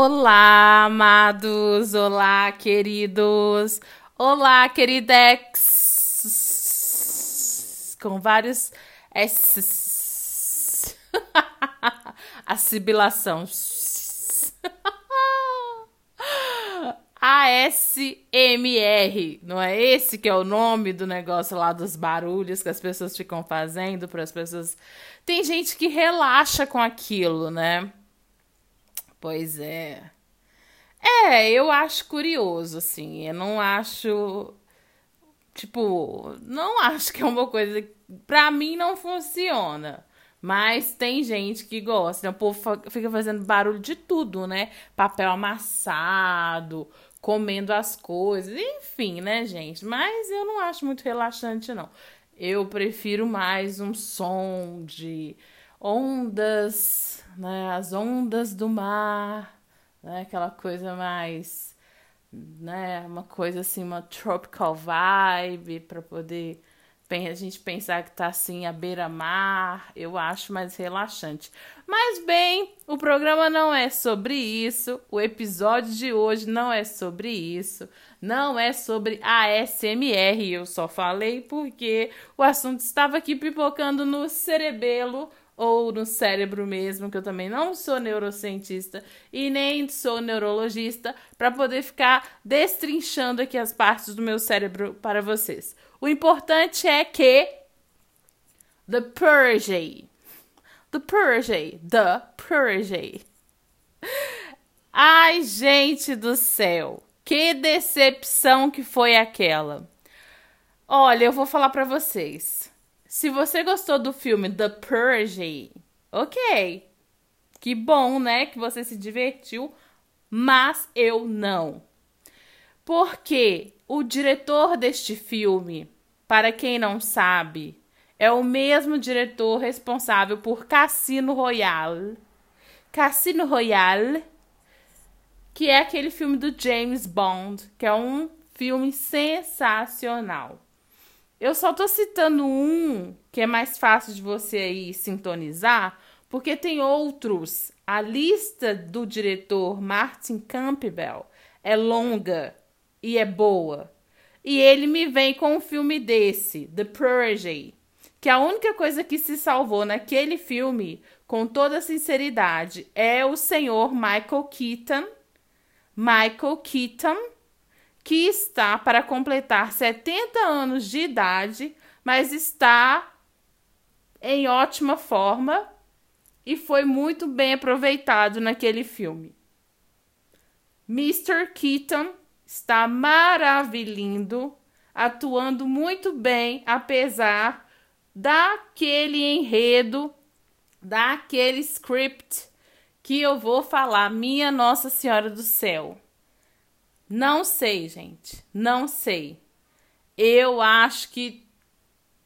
Olá, amados! Olá, queridos! Olá, queridex! Com vários S. A sibilação. ASMR, não é esse que é o nome do negócio lá dos barulhos que as pessoas ficam fazendo para as pessoas. Tem gente que relaxa com aquilo, né? Pois é. É, eu acho curioso, assim. Eu não acho. Tipo, não acho que é uma coisa. Pra mim não funciona. Mas tem gente que gosta. O povo fica fazendo barulho de tudo, né? Papel amassado, comendo as coisas, enfim, né, gente? Mas eu não acho muito relaxante, não. Eu prefiro mais um som de ondas, né? As ondas do mar, né? Aquela coisa mais, né? Uma coisa assim, uma tropical vibe para poder a gente pensar que tá assim à beira-mar, eu acho mais relaxante. Mas bem, o programa não é sobre isso, o episódio de hoje não é sobre isso, não é sobre ASMR, eu só falei porque o assunto estava aqui pipocando no cerebelo ou no cérebro mesmo, que eu também não sou neurocientista e nem sou neurologista, para poder ficar destrinchando aqui as partes do meu cérebro para vocês. O importante é que The Purge. The Purge. The Purge. Ai, gente do céu. Que decepção que foi aquela. Olha, eu vou falar para vocês. Se você gostou do filme The Purge, ok. Que bom, né? Que você se divertiu. Mas eu não. Porque o diretor deste filme, para quem não sabe, é o mesmo diretor responsável por Cassino Royale. Cassino Royale, que é aquele filme do James Bond, que é um filme sensacional. Eu só tô citando um que é mais fácil de você aí sintonizar, porque tem outros. A lista do diretor Martin Campbell é longa e é boa. E ele me vem com um filme desse, The Purge, que a única coisa que se salvou naquele filme, com toda sinceridade, é o senhor Michael Keaton. Michael Keaton, que está para completar 70 anos de idade, mas está em ótima forma e foi muito bem aproveitado naquele filme. Mr. Keaton está maravilhando, atuando muito bem, apesar daquele enredo, daquele script que eu vou falar, minha Nossa Senhora do Céu. Não sei, gente, não sei. Eu acho que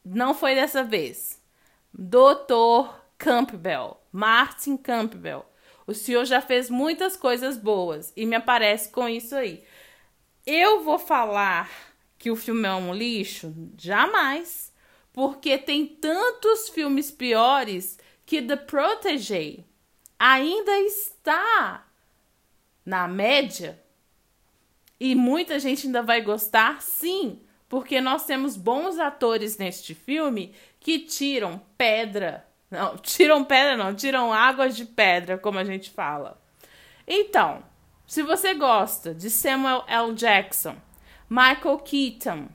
não foi dessa vez. Doutor Campbell, Martin Campbell. O senhor já fez muitas coisas boas e me aparece com isso aí. Eu vou falar que o filme é um lixo? Jamais. Porque tem tantos filmes piores que The Protege ainda está na média. E muita gente ainda vai gostar, sim, porque nós temos bons atores neste filme que tiram pedra. Não, tiram pedra não, tiram água de pedra, como a gente fala. Então, se você gosta de Samuel L. Jackson, Michael Keaton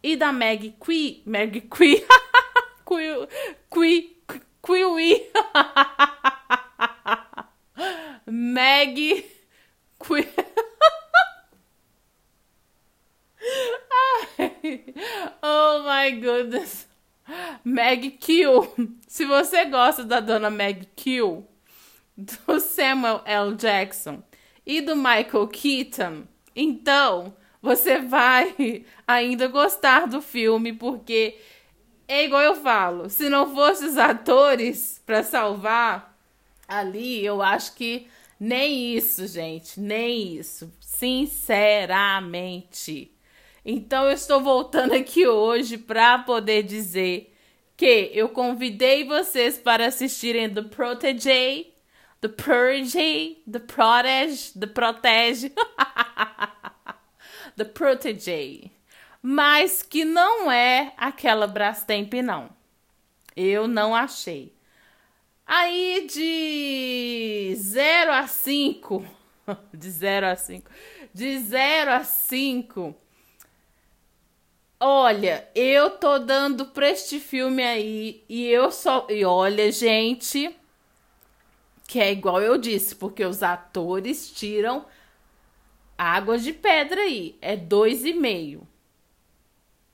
e da Maggie Qui, Maggie Qui, Qui, Qui, Qui, Maggie Qui. oh my goodness. Meg Kill. Se você gosta da dona Meg Kill, do Samuel L. Jackson e do Michael Keaton, então você vai ainda gostar do filme, porque é igual eu falo, se não fosse os atores para salvar ali, eu acho que nem isso, gente, nem isso, sinceramente. Então eu estou voltando aqui hoje para poder dizer que eu convidei vocês para assistirem The Protege The Purge, The Protege, The Protege, The Protege. Mas que não é aquela Brastemp, não. Eu não achei. Aí de 0 a 5, de 0 a 5, de 0 a 5, olha, eu tô dando pra este filme aí e eu só. E olha, gente, que é igual eu disse, porque os atores tiram água de pedra aí, é dois e meio,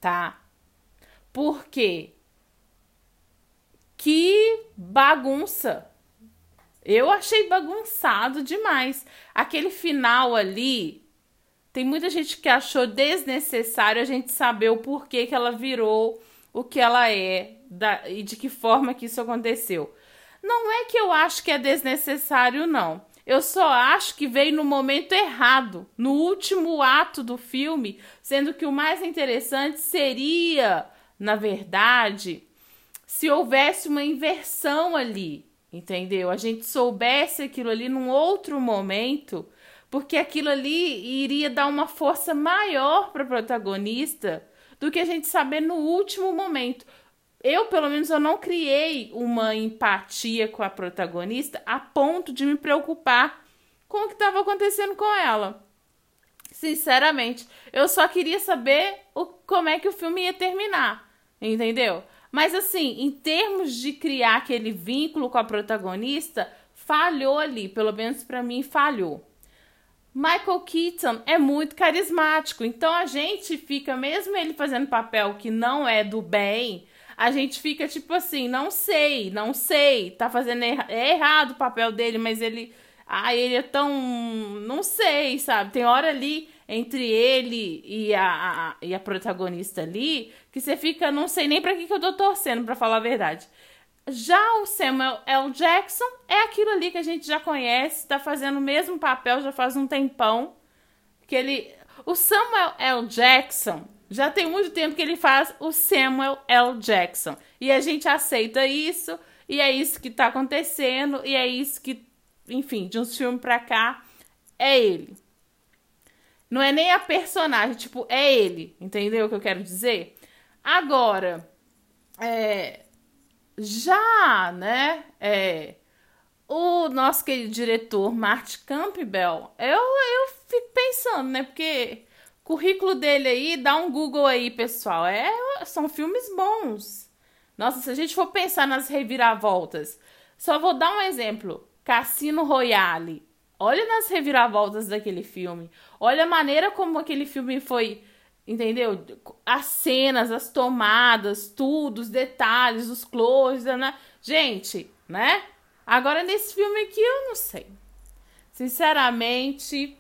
tá? Por quê? Que bagunça. Eu achei bagunçado demais. Aquele final ali, tem muita gente que achou desnecessário a gente saber o porquê que ela virou o que ela é da, e de que forma que isso aconteceu. Não é que eu acho que é desnecessário, não. Eu só acho que veio no momento errado, no último ato do filme, sendo que o mais interessante seria, na verdade, se houvesse uma inversão ali, entendeu? A gente soubesse aquilo ali num outro momento, porque aquilo ali iria dar uma força maior para o protagonista do que a gente saber no último momento. Eu, pelo menos, eu não criei uma empatia com a protagonista a ponto de me preocupar com o que estava acontecendo com ela. Sinceramente, eu só queria saber o, como é que o filme ia terminar, entendeu? Mas assim, em termos de criar aquele vínculo com a protagonista, falhou ali, pelo menos para mim falhou. Michael Keaton é muito carismático, então a gente fica, mesmo ele fazendo papel que não é do bem, a gente fica tipo assim, não sei, não sei, tá fazendo é errado o papel dele, mas ele, ah, ele é tão, não sei, sabe? Tem hora ali entre ele e a, a, e a protagonista ali, que você fica, não sei nem para que, que eu tô torcendo, para falar a verdade. Já o Samuel L. Jackson é aquilo ali que a gente já conhece, tá fazendo o mesmo papel já faz um tempão. Que ele. O Samuel L. Jackson já tem muito tempo que ele faz o Samuel L. Jackson. E a gente aceita isso, e é isso que tá acontecendo, e é isso que, enfim, de uns filmes pra cá, é ele. Não é nem a personagem, tipo, é ele. Entendeu o que eu quero dizer? Agora, é, já, né? É, o nosso querido diretor Martin Campbell, eu, eu fico pensando, né? Porque o currículo dele aí, dá um Google aí, pessoal. É, são filmes bons. Nossa, se a gente for pensar nas reviravoltas, só vou dar um exemplo: Cassino Royale. Olha nas reviravoltas daquele filme. Olha a maneira como aquele filme foi, entendeu? As cenas, as tomadas, tudo, os detalhes, os closes, né? Gente, né? Agora nesse filme aqui eu não sei. Sinceramente,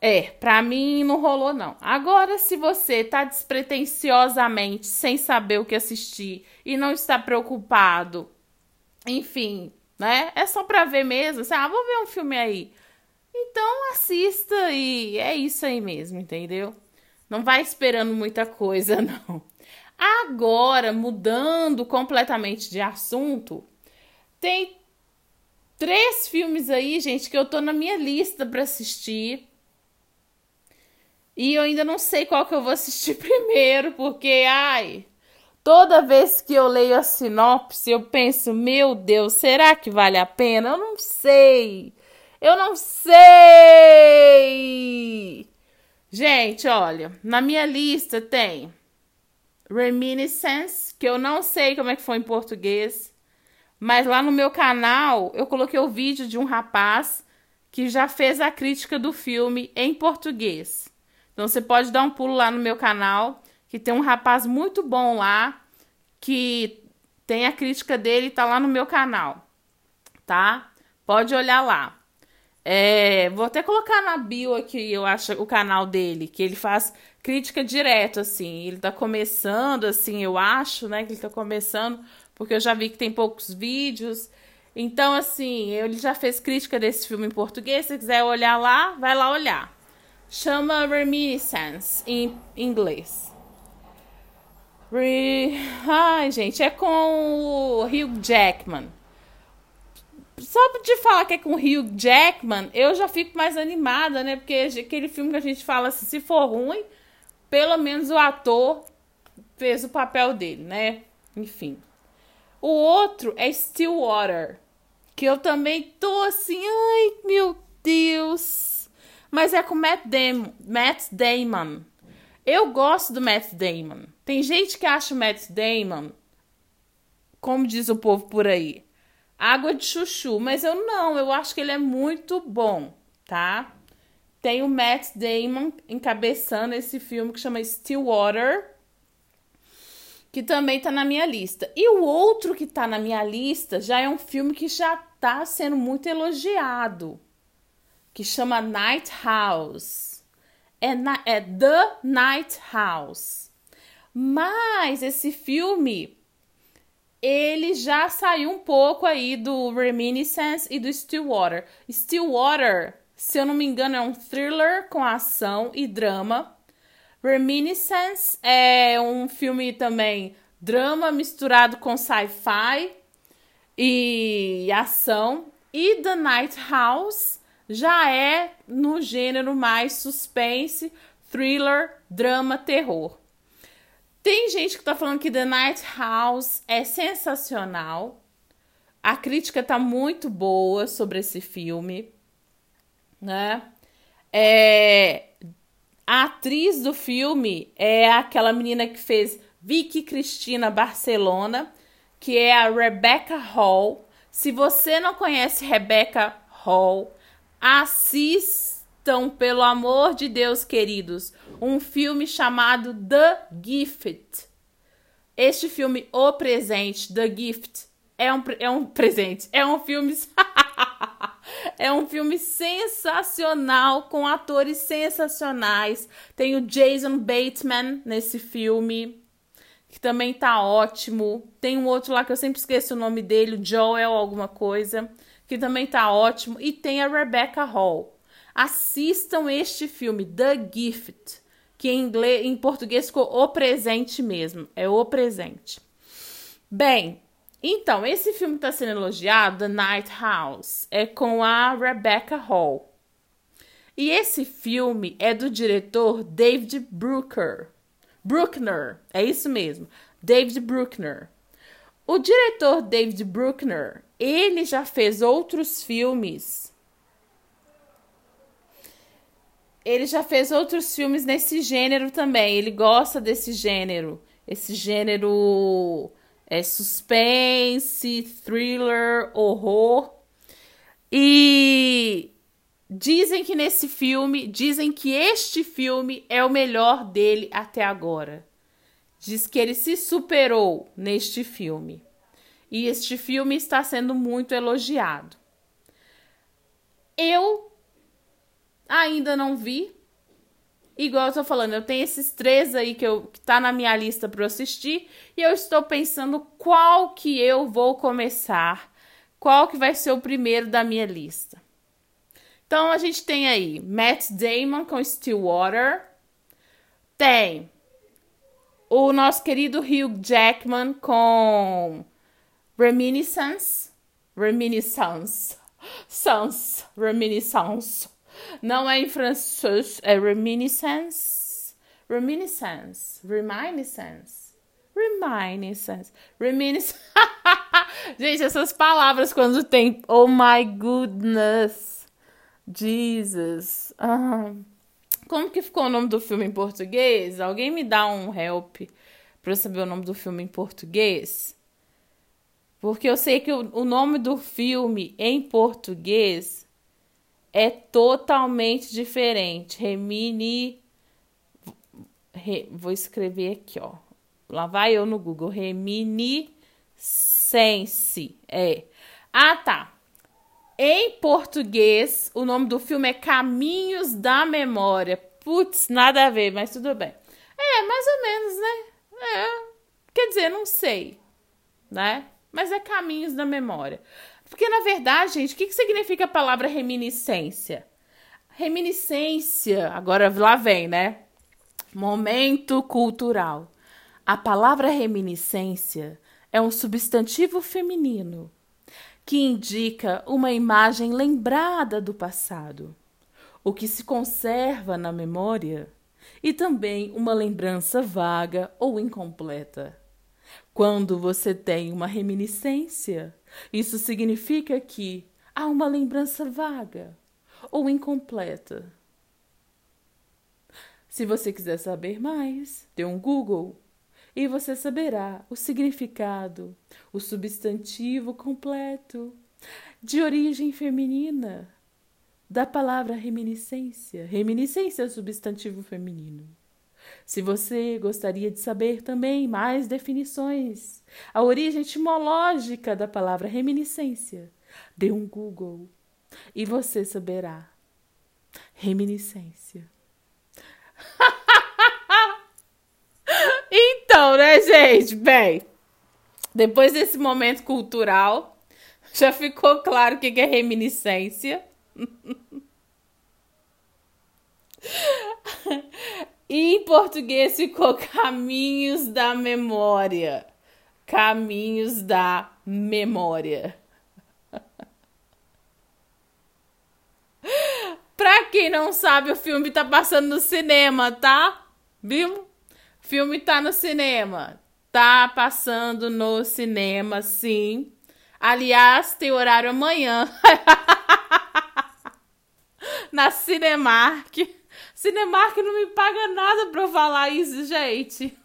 é, pra mim não rolou não. Agora se você tá despretensiosamente sem saber o que assistir e não está preocupado, enfim, né? É só pra ver mesmo, assim, ah, vou ver um filme aí. Então assista e é isso aí mesmo, entendeu? Não vai esperando muita coisa, não. Agora, mudando completamente de assunto, tem três filmes aí, gente, que eu tô na minha lista para assistir. E eu ainda não sei qual que eu vou assistir primeiro, porque, ai, Toda vez que eu leio a sinopse, eu penso, meu Deus, será que vale a pena? Eu não sei. Eu não sei. Gente, olha, na minha lista tem Reminiscence, que eu não sei como é que foi em português, mas lá no meu canal eu coloquei o vídeo de um rapaz que já fez a crítica do filme em português. Então você pode dar um pulo lá no meu canal que tem um rapaz muito bom lá, que tem a crítica dele, tá lá no meu canal, tá? Pode olhar lá. É, vou até colocar na bio aqui, eu acho, o canal dele, que ele faz crítica direto, assim. Ele tá começando, assim, eu acho, né, que ele tá começando, porque eu já vi que tem poucos vídeos. Então, assim, ele já fez crítica desse filme em português. Se quiser olhar lá, vai lá olhar. Chama Reminiscence em inglês. Re... Ai, gente, é com o Hugh Jackman. Só de falar que é com Hugh Jackman, eu já fico mais animada, né? Porque aquele filme que a gente fala assim, se for ruim, pelo menos o ator fez o papel dele, né? Enfim. O outro é Stillwater, que eu também tô assim, ai meu Deus. Mas é com Matt Damon. Matt Damon. Eu gosto do Matt Damon. Tem gente que acha o Matt Damon, como diz o povo por aí, água de chuchu, mas eu não, eu acho que ele é muito bom, tá? Tem o Matt Damon encabeçando esse filme que chama Stillwater, que também tá na minha lista. E o outro que tá na minha lista já é um filme que já tá sendo muito elogiado, que chama Night House. É, na, é The Night House. Mas esse filme ele já saiu um pouco aí do Reminiscence e do Stillwater. Stillwater, se eu não me engano, é um thriller com ação e drama. Reminiscence é um filme também drama misturado com sci-fi e ação. E The Night House já é no gênero mais suspense, thriller, drama, terror. Tem gente que tá falando que The Night House é sensacional. A crítica tá muito boa sobre esse filme, né? É, a atriz do filme é aquela menina que fez Vicky Cristina Barcelona, que é a Rebecca Hall. Se você não conhece Rebecca Hall, pelo amor de Deus, queridos, um filme chamado The Gift. Este filme, O Presente, The Gift, é um, é um presente, é um filme. é um filme sensacional, com atores sensacionais. Tem o Jason Bateman nesse filme, que também tá ótimo. Tem um outro lá que eu sempre esqueço o nome dele, o Joel alguma coisa, que também tá ótimo. E tem a Rebecca Hall. Assistam este filme, The Gift que em, inglês, em português ficou o presente mesmo. É o presente. Bem, então, esse filme está sendo elogiado, The Night House, é com a Rebecca Hall. E esse filme é do diretor David Brucker. Bruckner, é isso mesmo. David Bruckner. O diretor David Bruckner, ele já fez outros filmes ele já fez outros filmes nesse gênero também. Ele gosta desse gênero. Esse gênero é suspense, thriller, horror. E dizem que nesse filme, dizem que este filme é o melhor dele até agora. Diz que ele se superou neste filme. E este filme está sendo muito elogiado. Eu Ainda não vi. Igual eu tô falando, eu tenho esses três aí que, eu, que tá na minha lista para assistir. E eu estou pensando qual que eu vou começar. Qual que vai ser o primeiro da minha lista. Então a gente tem aí Matt Damon com Stillwater. Tem o nosso querido Hugh Jackman com Reminiscence. Reminiscence. Sans. Reminiscence. Não é em francês, é reminiscence. Reminiscence. Reminiscence. Reminiscence. Reminiscence. Gente, essas palavras quando tem oh my goodness. Jesus. Ah. Como que ficou o nome do filme em português? Alguém me dá um help para eu saber o nome do filme em português? Porque eu sei que o, o nome do filme em português é totalmente diferente. Remini. Re, vou escrever aqui, ó. Lá vai eu no Google. Reminiscence. É. Ah, tá. Em português, o nome do filme é Caminhos da Memória. Putz, nada a ver, mas tudo bem. É, mais ou menos, né? É. Quer dizer, não sei, né? Mas é Caminhos da Memória. Porque, na verdade, gente, o que, que significa a palavra reminiscência? Reminiscência, agora lá vem, né? Momento cultural. A palavra reminiscência é um substantivo feminino que indica uma imagem lembrada do passado, o que se conserva na memória, e também uma lembrança vaga ou incompleta. Quando você tem uma reminiscência, isso significa que há uma lembrança vaga ou incompleta. Se você quiser saber mais, dê um Google e você saberá o significado, o substantivo completo de origem feminina da palavra reminiscência. Reminiscência é substantivo feminino. Se você gostaria de saber também mais definições, a origem etimológica da palavra reminiscência, dê um Google e você saberá. Reminiscência. Então, né, gente? Bem, depois desse momento cultural, já ficou claro o que é reminiscência. e em português ficou caminhos da memória. Caminhos da memória. pra quem não sabe, o filme tá passando no cinema, tá? Viu? Filme tá no cinema. Tá passando no cinema, sim. Aliás, tem horário amanhã. Na Cinemark. Cinemark não me paga nada pra eu falar isso, gente.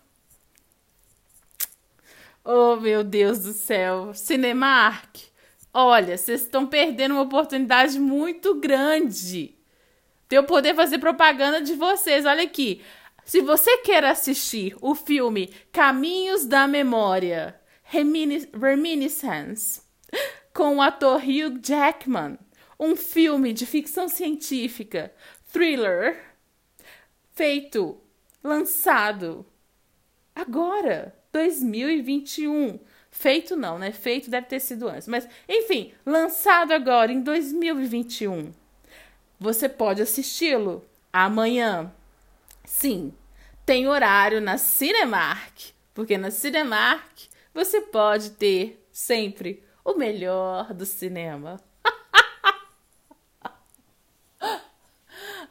Oh, meu Deus do céu. Cinemark. Olha, vocês estão perdendo uma oportunidade muito grande de eu poder fazer propaganda de vocês. Olha aqui. Se você quer assistir o filme Caminhos da Memória, Reminiscence, com o ator Hugh Jackman, um filme de ficção científica, thriller, feito, lançado agora, 2021. Feito não, né? Feito deve ter sido antes. Mas, enfim, lançado agora em 2021. Você pode assisti-lo amanhã. Sim, tem horário na Cinemark, porque na Cinemark você pode ter sempre o melhor do cinema.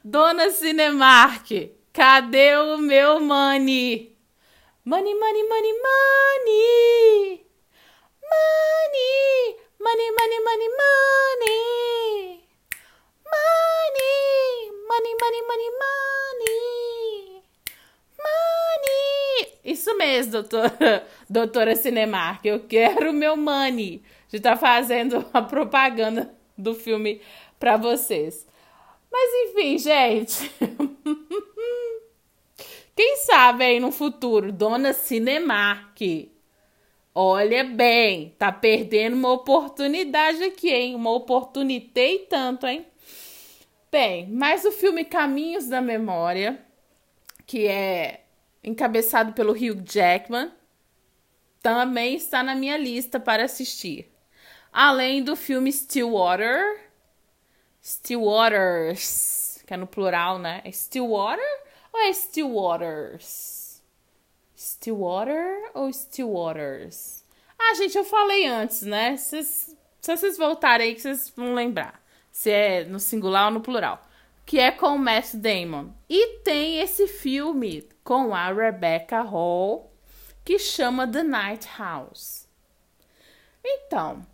Dona Cinemark, cadê o meu money? Money, money, money, money. Money, money, money, money, money. Money, money, money, money, money. Money. Isso mesmo, doutora, doutora Cinemark. Eu quero o meu money de estar tá fazendo a propaganda do filme para vocês. Mas enfim, gente. Quem sabe aí no futuro, dona Cinemark. Olha bem, tá perdendo uma oportunidade aqui, hein? Uma oportunidade tanto, hein? Bem, mas o filme Caminhos da Memória, que é encabeçado pelo Hugh Jackman, também está na minha lista para assistir. Além do filme Stillwater, Stillwaters, que é no plural, né? É Stillwater ou é Stillwaters? Stillwater ou Stillwaters? Ah, gente, eu falei antes, né? Cês, se vocês voltarem aí que vocês vão lembrar se é no singular ou no plural, que é com o Matt Damon. E tem esse filme com a Rebecca Hall que chama The Night House. Então,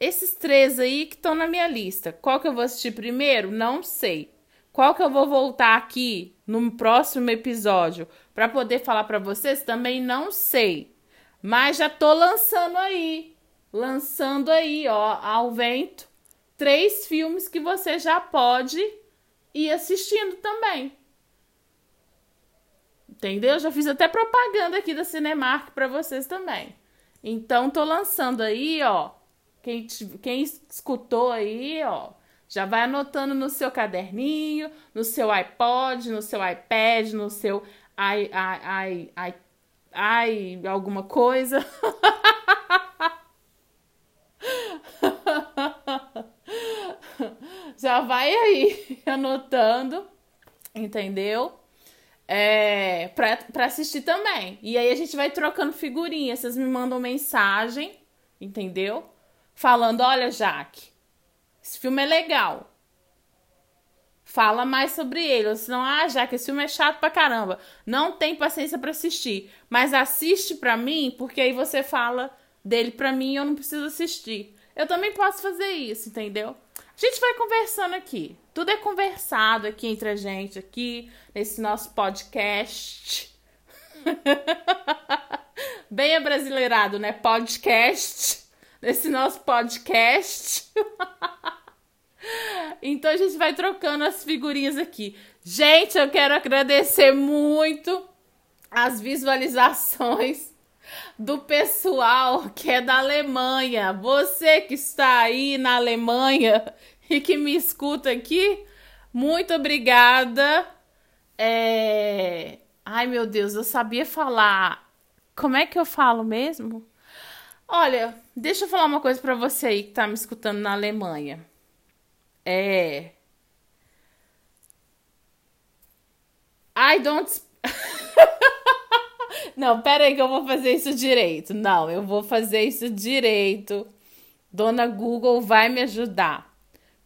esses três aí que estão na minha lista. Qual que eu vou assistir primeiro? Não sei. Qual que eu vou voltar aqui no próximo episódio para poder falar para vocês? Também não sei. Mas já tô lançando aí, lançando aí, ó, ao vento, três filmes que você já pode ir assistindo também. Entendeu? Já fiz até propaganda aqui da Cinemark para vocês também. Então tô lançando aí, ó, quem, quem escutou aí, ó, já vai anotando no seu caderninho, no seu iPod, no seu iPad, no seu i, i, i, i, i alguma coisa. já vai aí anotando, entendeu? É, pra, pra assistir também. E aí a gente vai trocando figurinha. Vocês me mandam mensagem, entendeu? Falando: olha, Jaque, esse filme é legal. Fala mais sobre ele. Ou senão, ah, Jaque, esse filme é chato pra caramba. Não tem paciência para assistir. Mas assiste pra mim, porque aí você fala dele pra mim e eu não preciso assistir. Eu também posso fazer isso, entendeu? A gente vai conversando aqui. Tudo é conversado aqui entre a gente, aqui, nesse nosso podcast. Bem abrasileirado, né? Podcast. Nesse nosso podcast. então a gente vai trocando as figurinhas aqui. Gente, eu quero agradecer muito as visualizações do pessoal que é da Alemanha. Você que está aí na Alemanha e que me escuta aqui, muito obrigada. É... Ai, meu Deus, eu sabia falar. Como é que eu falo mesmo? Olha, deixa eu falar uma coisa para você aí que tá me escutando na Alemanha. É. I don't. Não, pera aí que eu vou fazer isso direito. Não, eu vou fazer isso direito. Dona Google vai me ajudar.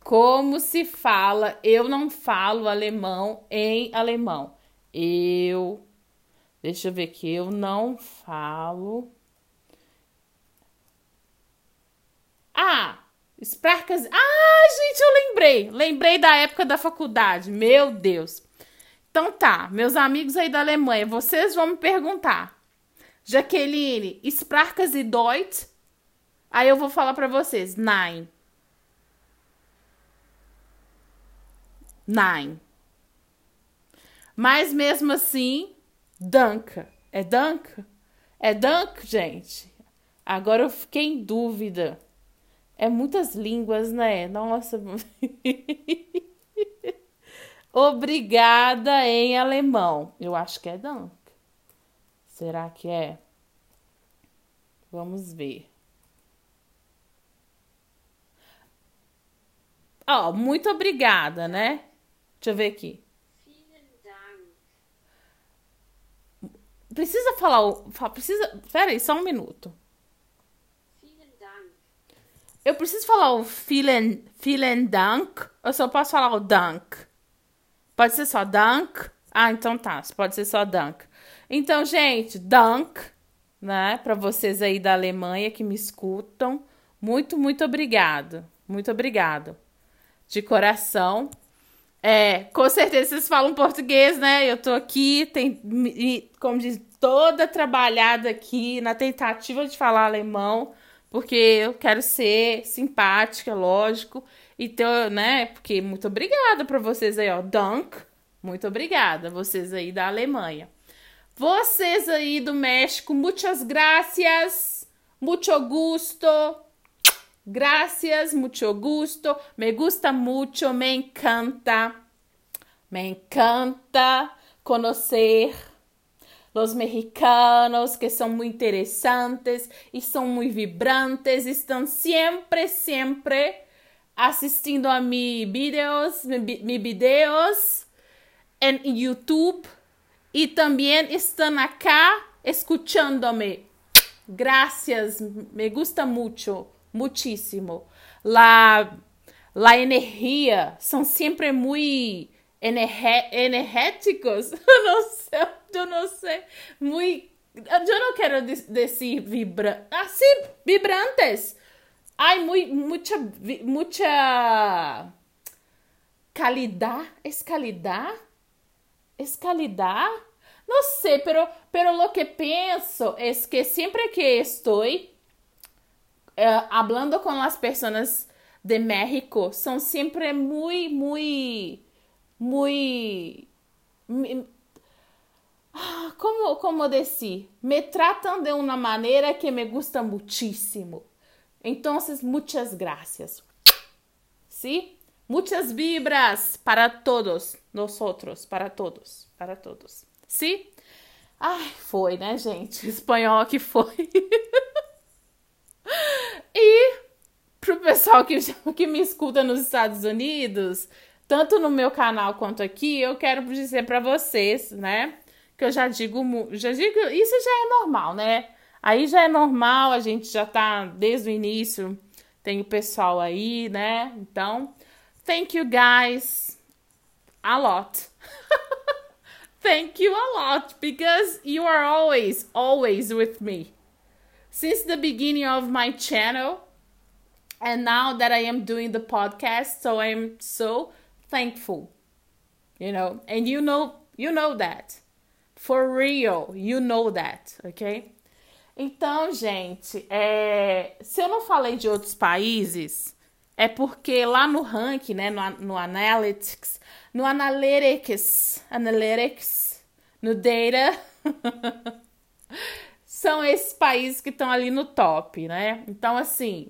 Como se fala? Eu não falo alemão em alemão. Eu. Deixa eu ver aqui. Eu não falo. Ah! Sprachas. Ah, gente, eu lembrei. Lembrei da época da faculdade. Meu Deus. Então tá, meus amigos aí da Alemanha, vocês vão me perguntar. Jaqueline, Sprachas e Deutsch? Aí eu vou falar para vocês. Nein. Nein. Mas mesmo assim, Danka. É Danka? É Dank, gente? Agora eu fiquei em dúvida. É muitas línguas, né? Nossa. Obrigada em alemão. Eu acho que é Dank. Será que é? Vamos ver. Ó, oh, muito obrigada, né? Deixa eu ver aqui. Precisa falar. Precisa. Pera aí, só um minuto. Eu preciso falar o vielen, vielen Dank ou só posso falar o Dank? Pode ser só Dank? Ah, então tá. Pode ser só Dank. Então, gente, Dank, né? Para vocês aí da Alemanha que me escutam. Muito, muito obrigado. Muito obrigado. De coração. É, com certeza vocês falam português, né? Eu tô aqui, tem, como diz, toda trabalhada aqui na tentativa de falar alemão porque eu quero ser simpática, lógico. Então, né? Porque muito obrigada para vocês aí, ó. Dank. Muito obrigada. Vocês aí da Alemanha. Vocês aí do México, muitas gracias. Mucho gusto. Gracias, mucho gusto. Me gusta mucho, me encanta. Me encanta conhecer los mexicanos que son muy interesantes y son muy vibrantes, están siempre, siempre asistindo a mis videos, mis mi videos en YouTube y también están acá escuchándome. Gracias, me gusta mucho, muchísimo. La, la energía son siempre muy energéticos, no sé, yo no sé, muy, yo no quiero decir vibra, así, vibrantes. Muy, mucha, mucha calidad, es calidad, es calidad. No sé, pero, pero lo que pienso es que siempre que estoy uh, hablando con las personas de México, son siempre muy, muy muy... Ah, como, como decir? Me tratan de una manera que me gusta muchísimo. Entonces, muchas gracias. ¿Sí? Muchas vibras para todos nosotros, para todos, para todos. ¿Sí? Ai, foi, né, gente? Espanhol que foi. e pro pessoal que, que me escuta nos Estados Unidos, tanto no meu canal quanto aqui, eu quero dizer para vocês, né? Que eu já digo, já digo, isso já é normal, né? Aí já é normal, a gente já tá desde o início tem o pessoal aí, né? Então, thank you guys a lot. thank you a lot because you are always, always with me. Since the beginning of my channel, and now that I am doing the podcast, so I'm so thankful. You know, and you know, you know that. For real, you know that, ok? Então, gente, é, se eu não falei de outros países, é porque lá no ranking, né, no, no Analytics, no Analytics, Analytics, no Data, são esses países que estão ali no top, né? Então, assim,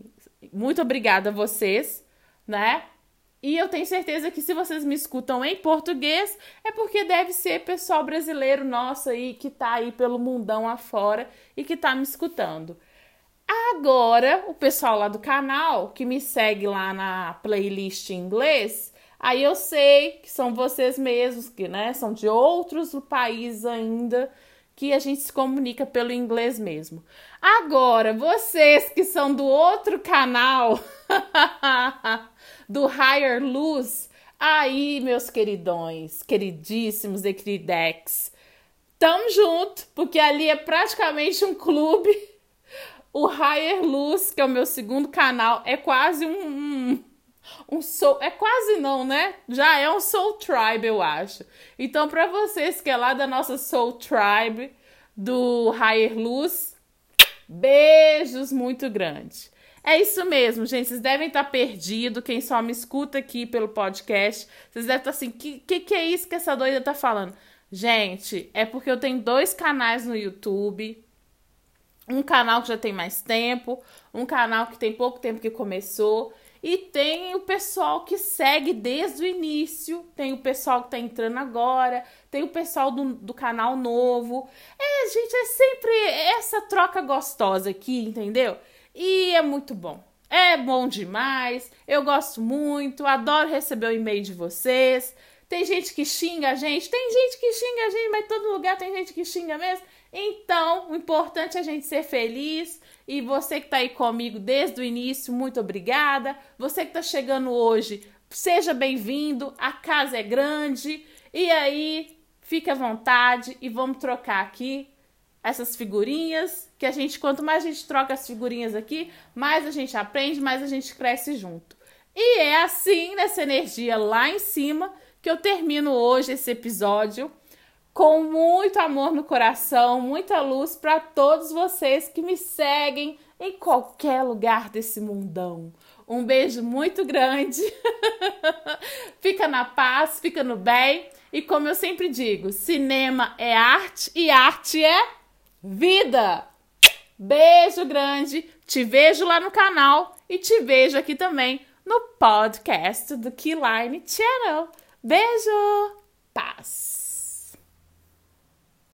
muito obrigada a vocês, né? E eu tenho certeza que se vocês me escutam em português, é porque deve ser pessoal brasileiro nosso aí que tá aí pelo mundão afora e que tá me escutando. Agora, o pessoal lá do canal que me segue lá na playlist em inglês, aí eu sei que são vocês mesmos, que né, são de outros países ainda, que a gente se comunica pelo inglês mesmo. Agora, vocês que são do outro canal, do Higher Luz, aí, meus queridões, queridíssimos e tamo junto, porque ali é praticamente um clube. O Higher Luz, que é o meu segundo canal, é quase um, um um soul, é quase não, né? Já é um soul tribe, eu acho. Então, para vocês que é lá da nossa soul tribe do Higher Luz, beijos muito grandes. É isso mesmo, gente. Vocês devem estar perdidos. Quem só me escuta aqui pelo podcast, vocês devem estar assim: que, que, que é isso que essa doida tá falando? Gente, é porque eu tenho dois canais no YouTube. Um canal que já tem mais tempo, um canal que tem pouco tempo que começou. E tem o pessoal que segue desde o início, tem o pessoal que tá entrando agora, tem o pessoal do, do canal novo. É, gente, é sempre essa troca gostosa aqui, entendeu? E é muito bom. É bom demais, eu gosto muito, adoro receber o e-mail de vocês. Tem gente que xinga a gente, tem gente que xinga a gente, mas todo lugar tem gente que xinga mesmo. Então, o importante é a gente ser feliz. E você que está aí comigo desde o início, muito obrigada. Você que está chegando hoje, seja bem-vindo. A casa é grande. E aí, fique à vontade e vamos trocar aqui essas figurinhas. Que a gente, quanto mais a gente troca as figurinhas aqui, mais a gente aprende, mais a gente cresce junto. E é assim, nessa energia lá em cima, que eu termino hoje esse episódio com muito amor no coração, muita luz para todos vocês que me seguem em qualquer lugar desse mundão. Um beijo muito grande. fica na paz, fica no bem. E como eu sempre digo, cinema é arte e arte é vida. Beijo grande. Te vejo lá no canal e te vejo aqui também no podcast do Keyline Channel. Beijo. Paz.